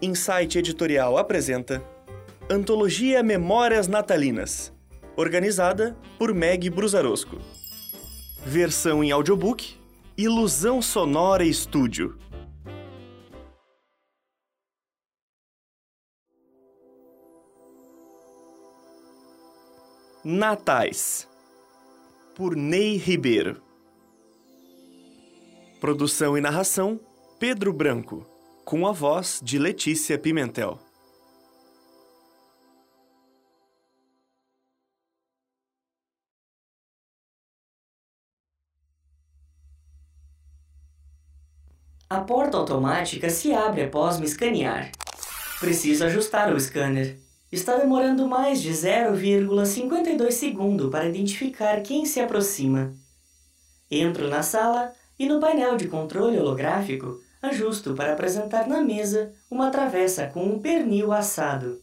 Insight Editorial apresenta Antologia Memórias Natalinas, organizada por Meg Brusarosco. Versão em audiobook, Ilusão Sonora Estúdio. Natais, por Ney Ribeiro. Produção e narração, Pedro Branco, com a voz de Letícia Pimentel. A porta automática se abre após me escanear. Preciso ajustar o scanner. Está demorando mais de 0,52 segundo para identificar quem se aproxima. Entro na sala e no painel de controle holográfico ajusto para apresentar na mesa uma travessa com um pernil assado.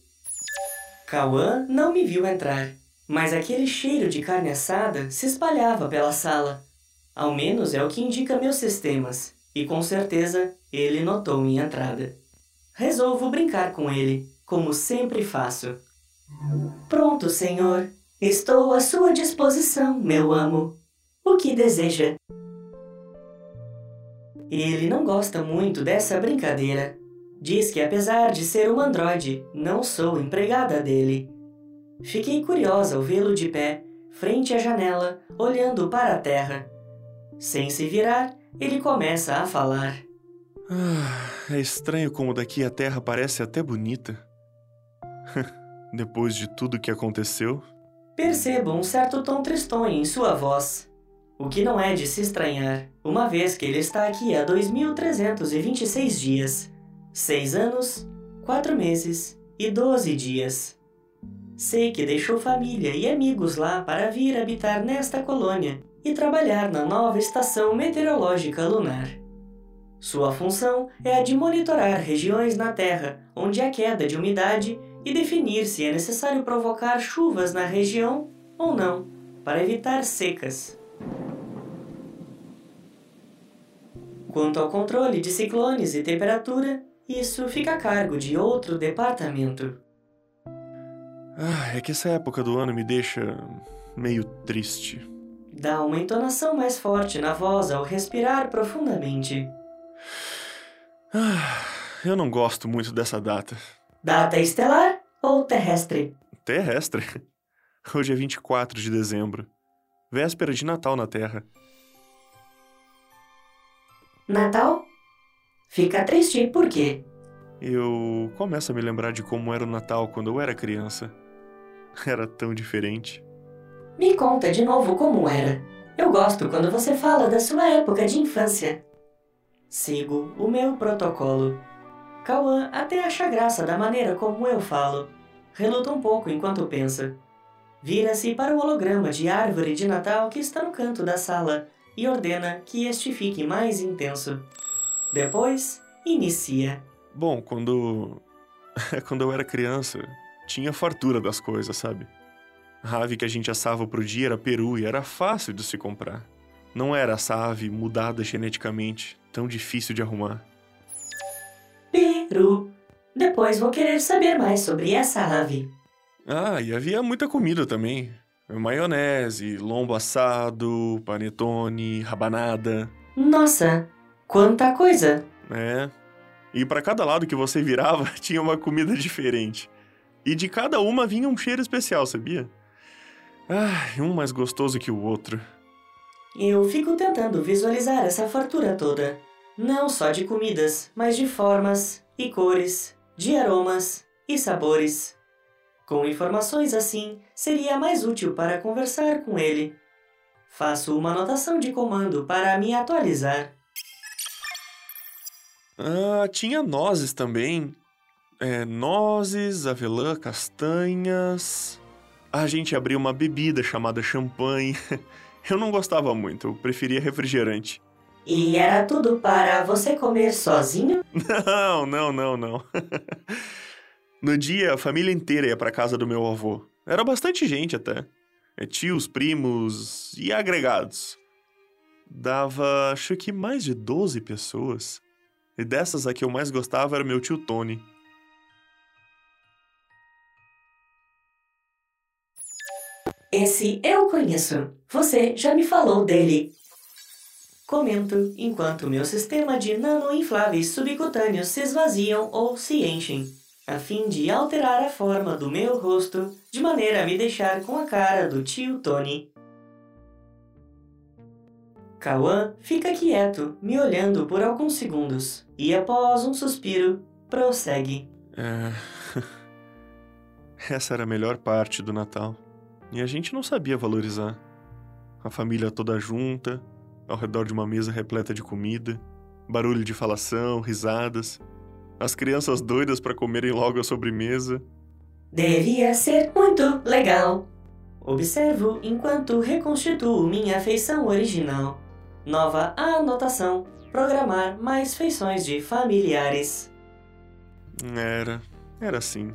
Cauã não me viu entrar, mas aquele cheiro de carne assada se espalhava pela sala. Ao menos é o que indica meus sistemas, e com certeza ele notou minha entrada. Resolvo brincar com ele, como sempre faço. Pronto, senhor. Estou à sua disposição, meu amo. O que deseja? Ele não gosta muito dessa brincadeira. Diz que, apesar de ser um androide, não sou empregada dele. Fiquei curiosa ao vê-lo de pé, frente à janela, olhando para a terra. Sem se virar, ele começa a falar. Ah, é estranho como daqui a terra parece até bonita. Depois de tudo que aconteceu. Percebo um certo tom tristonho em sua voz. O que não é de se estranhar, uma vez que ele está aqui há 2.326 dias, 6 anos, 4 meses e 12 dias. Sei que deixou família e amigos lá para vir habitar nesta colônia e trabalhar na nova estação meteorológica lunar. Sua função é a de monitorar regiões na Terra onde há queda de umidade e definir se é necessário provocar chuvas na região ou não, para evitar secas. Quanto ao controle de ciclones e temperatura, isso fica a cargo de outro departamento. Ah, é que essa época do ano me deixa meio triste. Dá uma entonação mais forte na voz ao respirar profundamente. Ah, eu não gosto muito dessa data. Data estelar ou terrestre? Terrestre? Hoje é 24 de dezembro, véspera de Natal na Terra. Natal? Fica triste, por quê? Eu começo a me lembrar de como era o Natal quando eu era criança. Era tão diferente. Me conta de novo como era. Eu gosto quando você fala da sua época de infância. Sigo o meu protocolo. Cauã até acha graça da maneira como eu falo. Reluta um pouco enquanto pensa. Vira-se para o holograma de árvore de Natal que está no canto da sala e ordena que este fique mais intenso. Depois, inicia. Bom, quando. quando eu era criança, tinha fartura das coisas, sabe? A ave que a gente assava pro dia era peru e era fácil de se comprar. Não era essa ave mudada geneticamente, tão difícil de arrumar. Peru. Depois vou querer saber mais sobre essa ave. Ah, e havia muita comida também. Maionese, lombo assado, panetone, rabanada. Nossa, quanta coisa! É. E para cada lado que você virava, tinha uma comida diferente. E de cada uma vinha um cheiro especial, sabia? Ah, um mais gostoso que o outro. Eu fico tentando visualizar essa fartura toda. Não só de comidas, mas de formas e cores, de aromas e sabores. Com informações assim, seria mais útil para conversar com ele. Faço uma anotação de comando para me atualizar. Ah, tinha nozes também. É, nozes, avelã, castanhas. A gente abriu uma bebida chamada champanhe. Eu não gostava muito, eu preferia refrigerante. E era tudo para você comer sozinho? Não, não, não, não. No dia, a família inteira ia para casa do meu avô. Era bastante gente até. É, tios, primos e agregados. Dava, acho que mais de 12 pessoas. E dessas a que eu mais gostava era meu tio Tony. Esse eu conheço. Você já me falou dele. Comento enquanto meu sistema de nanoinfláveis subcutâneos se esvaziam ou se enchem a fim de alterar a forma do meu rosto de maneira a me deixar com a cara do tio Tony. Cauã fica quieto, me olhando por alguns segundos, e após um suspiro, prossegue. É. Essa era a melhor parte do Natal. E a gente não sabia valorizar. A família toda junta, ao redor de uma mesa repleta de comida, barulho de falação, risadas, as crianças doidas para comerem logo a sobremesa. Devia ser muito legal. Observo enquanto reconstituo minha feição original. Nova anotação: programar mais feições de familiares. Era, era assim.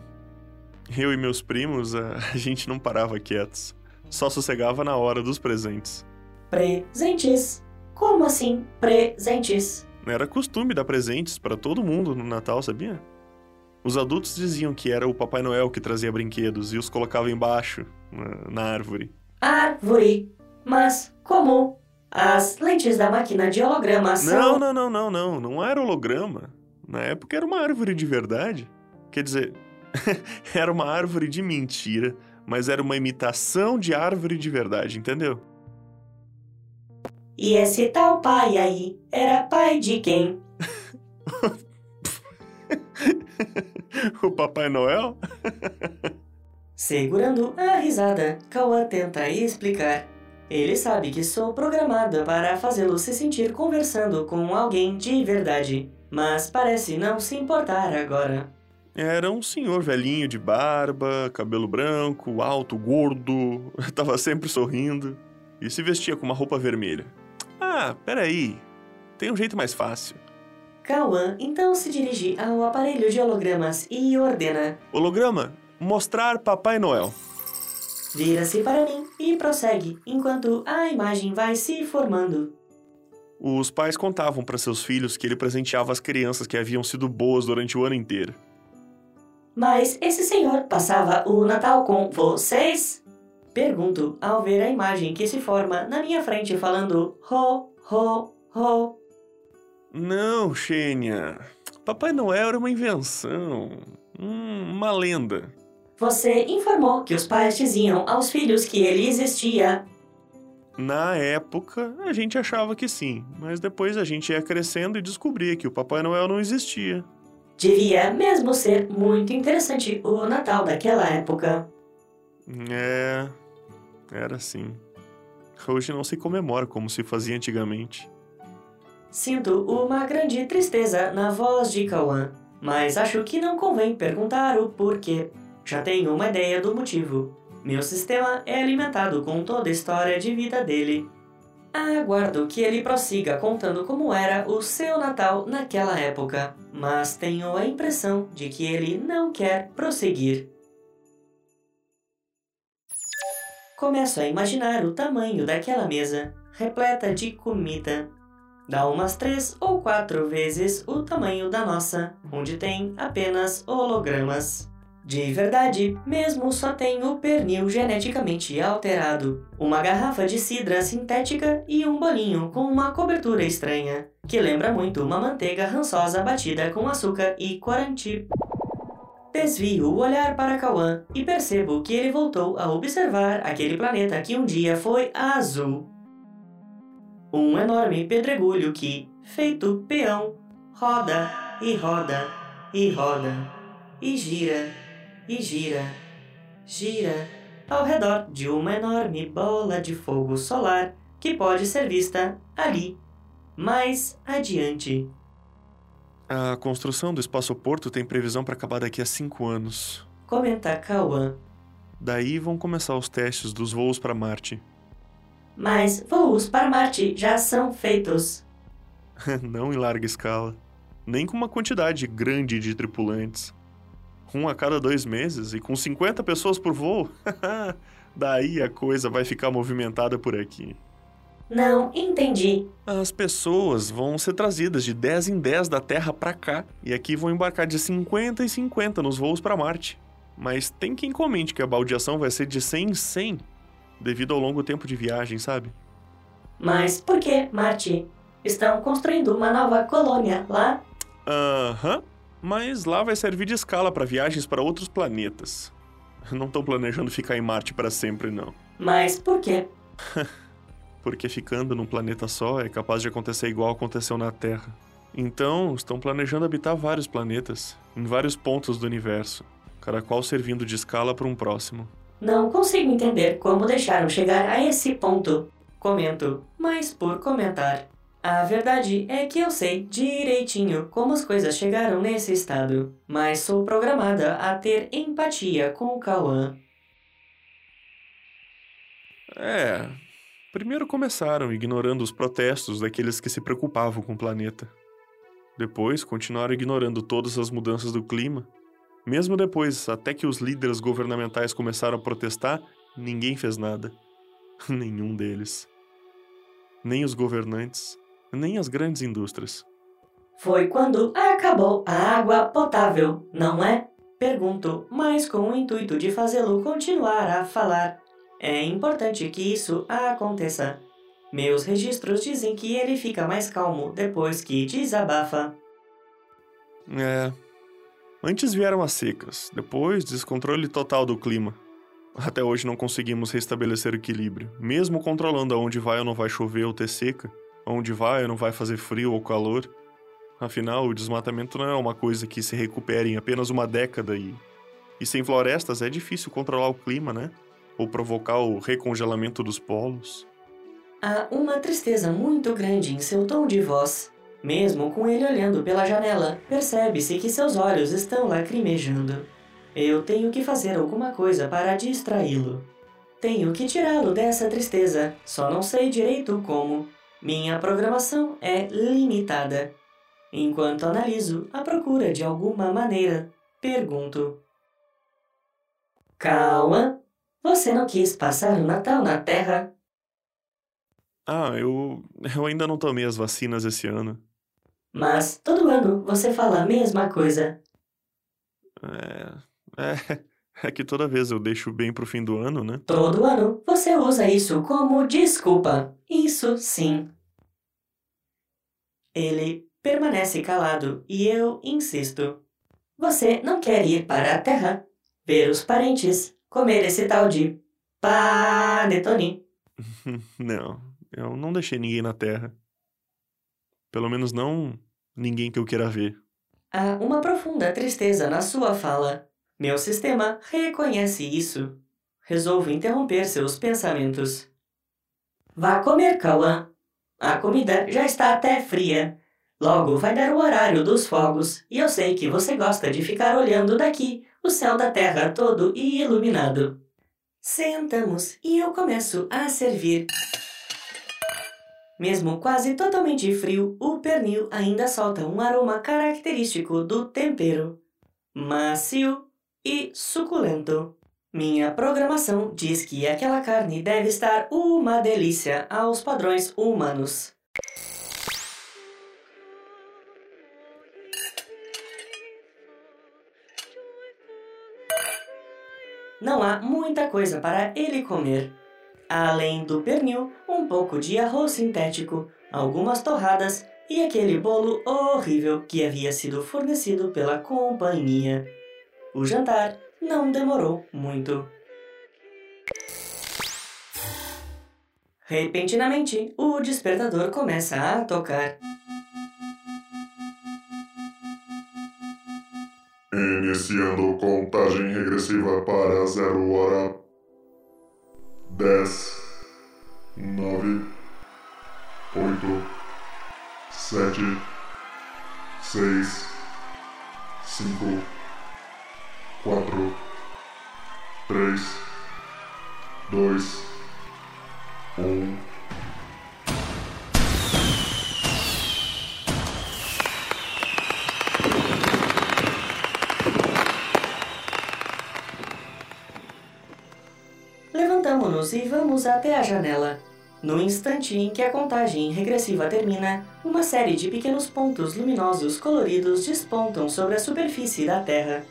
Eu e meus primos, a, a gente não parava quietos. Só sossegava na hora dos presentes. Presentes? Como assim, presentes? Era costume dar presentes para todo mundo no Natal, sabia? Os adultos diziam que era o Papai Noel que trazia brinquedos e os colocava embaixo, na, na árvore. Árvore? Mas como? As lentes da máquina de holograma Não, são. não, não, não, não. Não era holograma. Na época era uma árvore de verdade. Quer dizer, era uma árvore de mentira, mas era uma imitação de árvore de verdade, entendeu? E esse tal pai aí era pai de quem? o Papai Noel? Segurando a risada, Cauã tenta explicar. Ele sabe que sou programada para fazê-lo se sentir conversando com alguém de verdade, mas parece não se importar agora. Era um senhor velhinho de barba, cabelo branco, alto, gordo, tava sempre sorrindo e se vestia com uma roupa vermelha. Ah, peraí, tem um jeito mais fácil. Cauã então se dirige ao aparelho de hologramas e ordena: Holograma, mostrar Papai Noel. Vira-se para mim e prossegue, enquanto a imagem vai se formando. Os pais contavam para seus filhos que ele presenteava as crianças que haviam sido boas durante o ano inteiro. Mas esse senhor passava o Natal com vocês? Pergunto ao ver a imagem que se forma na minha frente falando ho, ho, ho. Não, Xênia. Papai Noel era uma invenção. Hum, uma lenda. Você informou que os pais diziam aos filhos que ele existia. Na época, a gente achava que sim, mas depois a gente ia crescendo e descobria que o Papai Noel não existia. Devia mesmo ser muito interessante o Natal daquela época. É. Era assim. Hoje não se comemora como se fazia antigamente. Sinto uma grande tristeza na voz de Cauã, mas acho que não convém perguntar o porquê. Já tenho uma ideia do motivo. Meu sistema é alimentado com toda a história de vida dele. Aguardo que ele prossiga contando como era o seu Natal naquela época, mas tenho a impressão de que ele não quer prosseguir. Começo a imaginar o tamanho daquela mesa, repleta de comida. Dá umas três ou quatro vezes o tamanho da nossa, onde tem apenas hologramas. De verdade, mesmo só tem o pernil geneticamente alterado, uma garrafa de cidra sintética e um bolinho com uma cobertura estranha, que lembra muito uma manteiga rançosa batida com açúcar e corante. Desvio o olhar para Cauã e percebo que ele voltou a observar aquele planeta que um dia foi azul. Um enorme pedregulho que, feito peão, roda e roda e roda e gira e gira, gira ao redor de uma enorme bola de fogo solar que pode ser vista ali, mais adiante. A construção do espaçoporto tem previsão para acabar daqui a cinco anos. Comenta Cauã. Daí vão começar os testes dos voos para Marte. Mas voos para Marte já são feitos. Não em larga escala, nem com uma quantidade grande de tripulantes. Um a cada dois meses e com 50 pessoas por voo. Daí a coisa vai ficar movimentada por aqui. Não entendi. As pessoas vão ser trazidas de 10 em 10 da Terra para cá e aqui vão embarcar de 50 em 50 nos voos para Marte. Mas tem quem comente que a baldeação vai ser de 100 em 100. devido ao longo tempo de viagem, sabe? Mas por que, Marte? Estão construindo uma nova colônia lá? Aham. Mas lá vai servir de escala para viagens para outros planetas. Não estão planejando ficar em Marte para sempre, não. Mas por quê? Porque ficando num planeta só é capaz de acontecer igual aconteceu na Terra. Então, estão planejando habitar vários planetas, em vários pontos do universo, cada qual servindo de escala para um próximo. Não consigo entender como deixaram chegar a esse ponto. Comento, mas por comentar. A verdade é que eu sei direitinho como as coisas chegaram nesse estado, mas sou programada a ter empatia com o Kawan. É. Primeiro começaram ignorando os protestos daqueles que se preocupavam com o planeta. Depois continuaram ignorando todas as mudanças do clima. Mesmo depois, até que os líderes governamentais começaram a protestar, ninguém fez nada. Nenhum deles. Nem os governantes, nem as grandes indústrias. Foi quando acabou a água potável, não é? Pergunto, mas com o intuito de fazê-lo continuar a falar. É importante que isso aconteça. Meus registros dizem que ele fica mais calmo depois que desabafa. É. Antes vieram as secas, depois descontrole total do clima. Até hoje não conseguimos restabelecer o equilíbrio, mesmo controlando aonde vai ou não vai chover ou ter seca, onde vai ou não vai fazer frio ou calor. Afinal, o desmatamento não é uma coisa que se recupera em apenas uma década e. E sem florestas é difícil controlar o clima, né? Ou provocar o recongelamento dos polos. Há uma tristeza muito grande em seu tom de voz. Mesmo com ele olhando pela janela, percebe-se que seus olhos estão lacrimejando. Eu tenho que fazer alguma coisa para distraí-lo. Tenho que tirá-lo dessa tristeza, só não sei direito como. Minha programação é limitada. Enquanto analiso a procura de alguma maneira, pergunto: Calma, você não quis passar o Natal na Terra? Ah, eu. Eu ainda não tomei as vacinas esse ano. Mas todo ano você fala a mesma coisa. É. É. É que toda vez eu deixo bem pro fim do ano, né? Todo ano você usa isso como desculpa. Isso sim. Ele permanece calado e eu insisto. Você não quer ir para a Terra? Ver os parentes? Comer esse tal de panetone? não, eu não deixei ninguém na Terra. Pelo menos não ninguém que eu queira ver. Há uma profunda tristeza na sua fala. Meu sistema reconhece isso. Resolvo interromper seus pensamentos. Vá comer, Kawan. A comida já está até fria. Logo vai dar o horário dos fogos, e eu sei que você gosta de ficar olhando daqui o céu da terra todo iluminado. Sentamos e eu começo a servir. Mesmo quase totalmente frio, o pernil ainda solta um aroma característico do tempero. Macio e suculento. Minha programação diz que aquela carne deve estar uma delícia aos padrões humanos. Não há muita coisa para ele comer. Além do pernil, um pouco de arroz sintético, algumas torradas e aquele bolo horrível que havia sido fornecido pela companhia. O jantar não demorou muito. Repentinamente, o despertador começa a tocar. Iniciando contagem regressiva para zero hora. Dez, nove, oito, sete, seis, cinco quatro, três, dois, um. E vamos até a janela. No instante em que a contagem regressiva termina, uma série de pequenos pontos luminosos coloridos despontam sobre a superfície da Terra.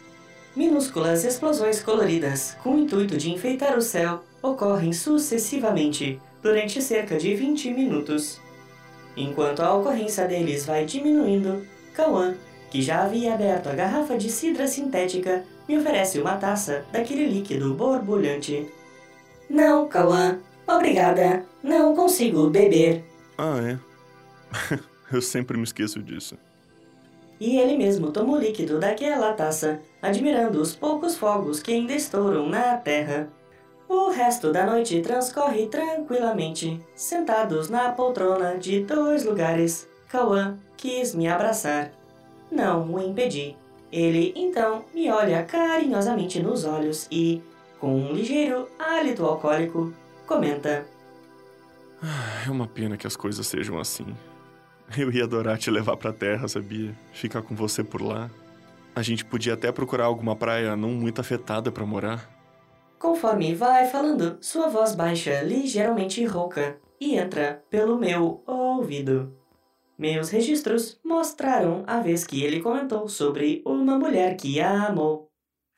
Minúsculas explosões coloridas, com o intuito de enfeitar o céu, ocorrem sucessivamente durante cerca de 20 minutos. Enquanto a ocorrência deles vai diminuindo, Kawan, que já havia aberto a garrafa de cidra sintética, me oferece uma taça daquele líquido borbulhante. Não, Kawan. Obrigada. Não consigo beber. Ah, é? Eu sempre me esqueço disso. E ele mesmo toma o líquido daquela taça, admirando os poucos fogos que ainda estouram na terra. O resto da noite transcorre tranquilamente, sentados na poltrona de dois lugares. Kawan quis me abraçar. Não o impedi. Ele então me olha carinhosamente nos olhos e, com um ligeiro hálito alcoólico, comenta: É uma pena que as coisas sejam assim. Eu ia adorar te levar pra terra, sabia? Ficar com você por lá. A gente podia até procurar alguma praia não muito afetada para morar. Conforme vai falando, sua voz baixa ligeiramente rouca e entra pelo meu ouvido. Meus registros mostraram a vez que ele comentou sobre uma mulher que a amou.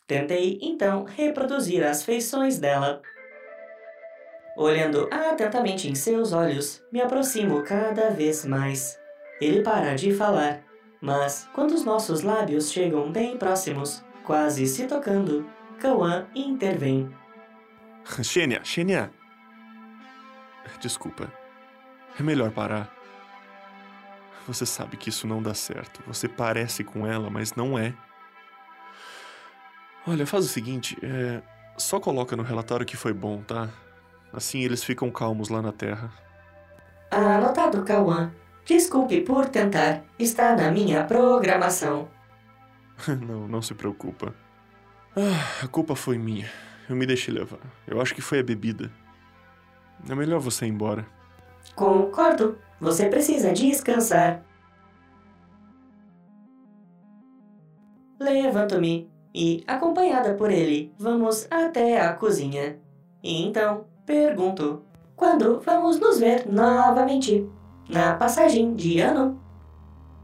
Tentei então reproduzir as feições dela. Olhando atentamente em seus olhos, me aproximo cada vez mais. Ele para de falar, mas quando os nossos lábios chegam bem próximos, quase se tocando, Kawan intervém. Xênia, Xênia. Desculpa. É melhor parar. Você sabe que isso não dá certo. Você parece com ela, mas não é. Olha, faz o seguinte, é... Só coloca no relatório que foi bom, tá? Assim eles ficam calmos lá na Terra. Anotado, Kawan. Desculpe por tentar. Está na minha programação. não, não se preocupa. Ah, a culpa foi minha. Eu me deixei levar. Eu acho que foi a bebida. É melhor você ir embora. Concordo. Você precisa descansar. Levanto-me e, acompanhada por ele, vamos até a cozinha. E então, pergunto: quando vamos nos ver novamente? Na passagem de ano?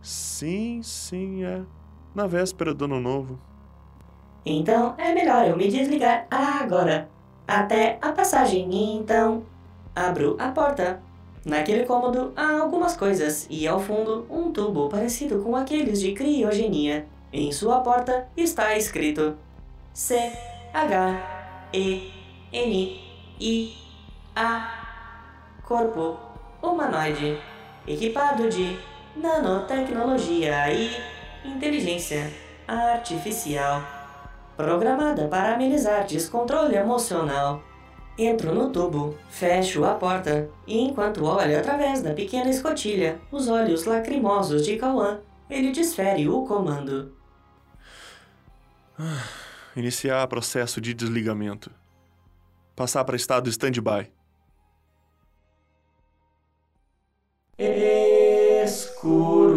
Sim, sim, é. Na véspera do ano novo. Então é melhor eu me desligar agora. Até a passagem, então. Abro a porta. Naquele cômodo há algumas coisas e ao fundo um tubo parecido com aqueles de criogenia. Em sua porta está escrito C H E N I A Corpo humanoide equipado de nanotecnologia e inteligência artificial programada para amenizar descontrole emocional. Entro no tubo, fecho a porta e enquanto olho através da pequena escotilha os olhos lacrimosos de Kawan, ele desfere o comando. Iniciar processo de desligamento. Passar para estado stand-by. Escuro.